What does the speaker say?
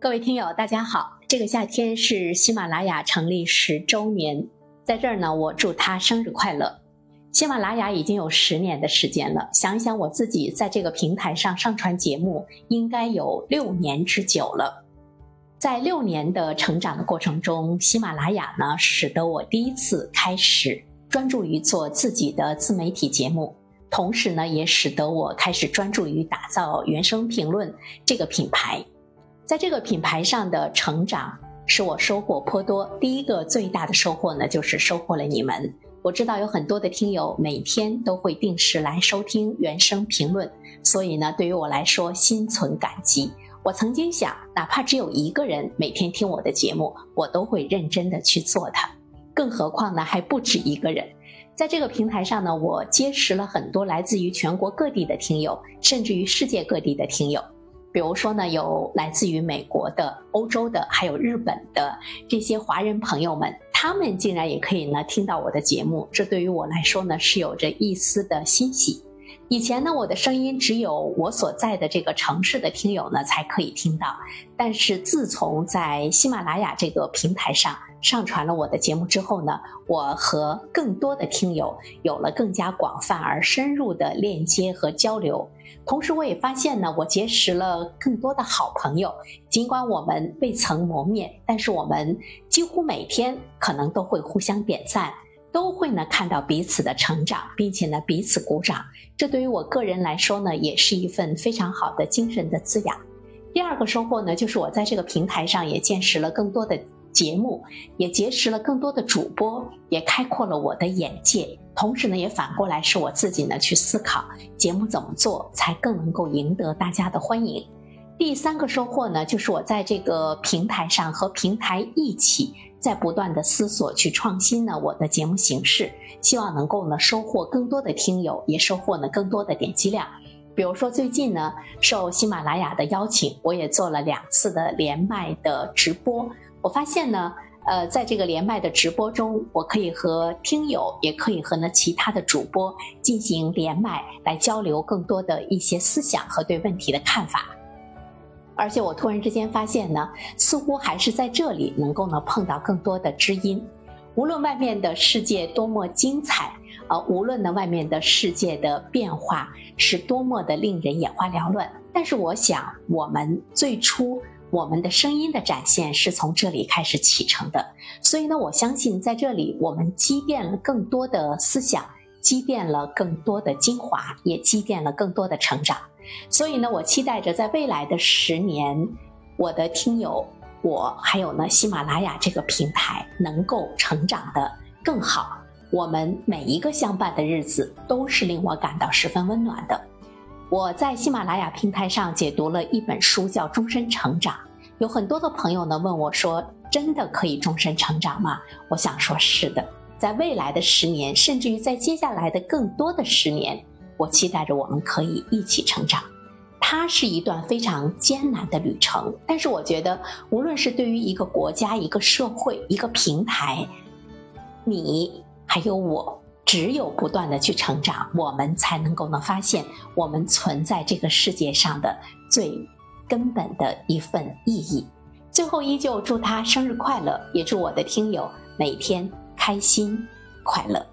各位听友，大家好！这个夏天是喜马拉雅成立十周年，在这儿呢，我祝他生日快乐。喜马拉雅已经有十年的时间了，想一想我自己在这个平台上上传节目，应该有六年之久了。在六年的成长的过程中，喜马拉雅呢，使得我第一次开始专注于做自己的自媒体节目，同时呢，也使得我开始专注于打造原声评论这个品牌。在这个品牌上的成长使我收获颇多。第一个最大的收获呢，就是收获了你们。我知道有很多的听友每天都会定时来收听原声评论，所以呢，对于我来说心存感激。我曾经想，哪怕只有一个人每天听我的节目，我都会认真的去做它。更何况呢，还不止一个人。在这个平台上呢，我结识了很多来自于全国各地的听友，甚至于世界各地的听友。比如说呢，有来自于美国的、欧洲的，还有日本的这些华人朋友们，他们竟然也可以呢听到我的节目，这对于我来说呢是有着一丝的欣喜。以前呢，我的声音只有我所在的这个城市的听友呢才可以听到，但是自从在喜马拉雅这个平台上上传了我的节目之后呢，我和更多的听友有了更加广泛而深入的链接和交流。同时，我也发现呢，我结识了更多的好朋友。尽管我们未曾谋面，但是我们几乎每天可能都会互相点赞，都会呢看到彼此的成长，并且呢彼此鼓掌。这对于我个人来说呢，也是一份非常好的精神的滋养。第二个收获呢，就是我在这个平台上也见识了更多的。节目也结识了更多的主播，也开阔了我的眼界。同时呢，也反过来是我自己呢去思考节目怎么做才更能够赢得大家的欢迎。第三个收获呢，就是我在这个平台上和平台一起在不断的思索去创新呢我的节目形式，希望能够呢收获更多的听友，也收获呢更多的点击量。比如说最近呢，受喜马拉雅的邀请，我也做了两次的连麦的直播。我发现呢，呃，在这个连麦的直播中，我可以和听友，也可以和呢其他的主播进行连麦，来交流更多的一些思想和对问题的看法。而且我突然之间发现呢，似乎还是在这里能够呢碰到更多的知音。无论外面的世界多么精彩，呃，无论呢外面的世界的变化是多么的令人眼花缭乱，但是我想，我们最初。我们的声音的展现是从这里开始启程的，所以呢，我相信在这里我们积淀了更多的思想，积淀了更多的精华，也积淀了更多的成长。所以呢，我期待着在未来的十年，我的听友，我还有呢喜马拉雅这个平台能够成长的更好。我们每一个相伴的日子都是令我感到十分温暖的。我在喜马拉雅平台上解读了一本书，叫《终身成长》。有很多的朋友呢问我说：“真的可以终身成长吗？”我想说，是的。在未来的十年，甚至于在接下来的更多的十年，我期待着我们可以一起成长。它是一段非常艰难的旅程，但是我觉得，无论是对于一个国家、一个社会、一个平台，你还有我。只有不断的去成长，我们才能够呢发现我们存在这个世界上的最根本的一份意义。最后，依旧祝他生日快乐，也祝我的听友每天开心快乐。